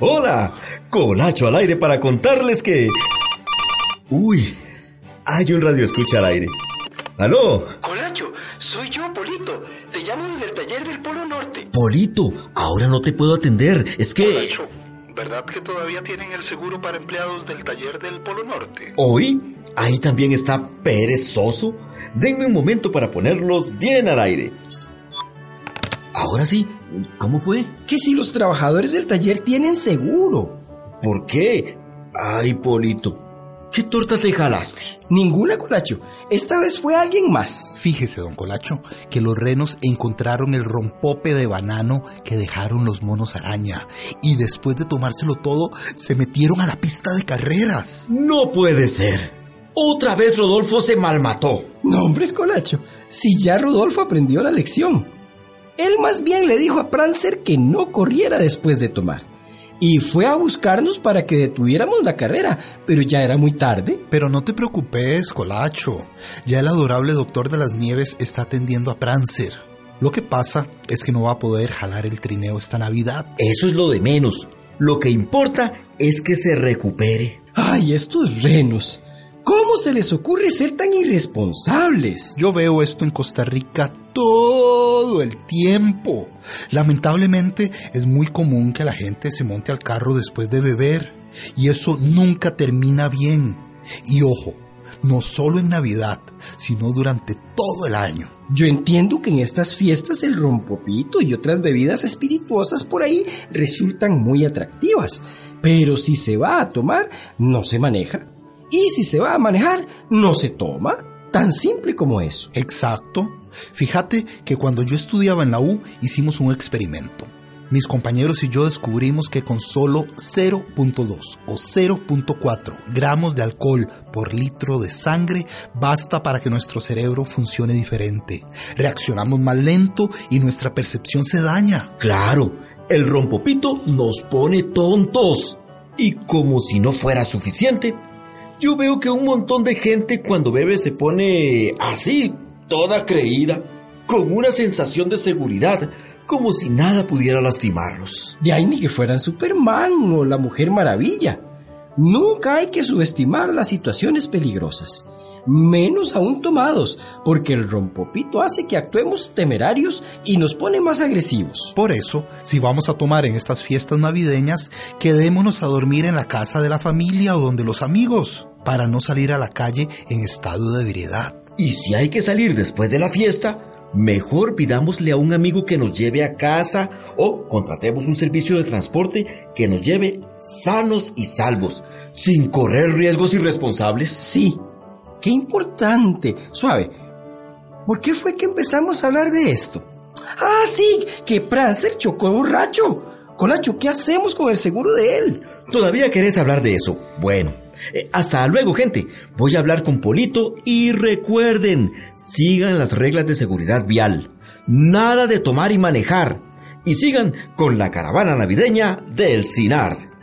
Hola, Colacho al aire para contarles que... Uy, hay un radio escucha al aire. ¿Aló? Colacho, soy yo, Polito. Te llamo desde el taller del Polo Norte. Polito, ahora no te puedo atender. Es que... Colacho, ¿verdad que todavía tienen el seguro para empleados del taller del Polo Norte? ¿Hoy? Ahí también está perezoso. Denme un momento para ponerlos bien al aire. Ahora sí, ¿cómo fue? Que si los trabajadores del taller tienen seguro. ¿Por qué? Ay, Polito, ¿qué torta te jalaste? Ninguna, Colacho. Esta vez fue alguien más. Fíjese, don Colacho, que los renos encontraron el rompope de banano que dejaron los monos araña y después de tomárselo todo, se metieron a la pista de carreras. No puede ser. Otra vez Rodolfo se malmató. No, hombre, Colacho. Si ya Rodolfo aprendió la lección. Él más bien le dijo a Prancer que no corriera después de tomar. Y fue a buscarnos para que detuviéramos la carrera, pero ya era muy tarde. Pero no te preocupes, Colacho. Ya el adorable doctor de las nieves está atendiendo a Prancer. Lo que pasa es que no va a poder jalar el trineo esta Navidad. Eso es lo de menos. Lo que importa es que se recupere. Ay, estos renos. ¿Cómo se les ocurre ser tan irresponsables? Yo veo esto en Costa Rica todo el tiempo. Lamentablemente es muy común que la gente se monte al carro después de beber y eso nunca termina bien. Y ojo, no solo en Navidad, sino durante todo el año. Yo entiendo que en estas fiestas el rompopito y otras bebidas espirituosas por ahí resultan muy atractivas, pero si se va a tomar, no se maneja. Y si se va a manejar, no se toma. Tan simple como eso. Exacto. Fíjate que cuando yo estudiaba en la U hicimos un experimento. Mis compañeros y yo descubrimos que con solo 0.2 o 0.4 gramos de alcohol por litro de sangre basta para que nuestro cerebro funcione diferente. Reaccionamos más lento y nuestra percepción se daña. Claro, el rompopito nos pone tontos. Y como si no fuera suficiente, yo veo que un montón de gente cuando bebe se pone así, toda creída, con una sensación de seguridad, como si nada pudiera lastimarlos. De ahí ni que fueran Superman o la Mujer Maravilla. Nunca hay que subestimar las situaciones peligrosas, menos aún tomados, porque el rompopito hace que actuemos temerarios y nos pone más agresivos. Por eso, si vamos a tomar en estas fiestas navideñas, quedémonos a dormir en la casa de la familia o donde los amigos, para no salir a la calle en estado de ebriedad. Y si hay que salir después de la fiesta, mejor pidámosle a un amigo que nos lleve a casa o contratemos un servicio de transporte que nos lleve sanos y salvos, sin correr riesgos irresponsables. Sí, qué importante. Suave, ¿por qué fue que empezamos a hablar de esto? Ah, sí, que Prancer chocó borracho. Colacho, ¿qué hacemos con el seguro de él? ¿Todavía querés hablar de eso? Bueno, eh, hasta luego, gente. Voy a hablar con Polito y recuerden, sigan las reglas de seguridad vial. Nada de tomar y manejar. Y sigan con la caravana navideña del CINARD.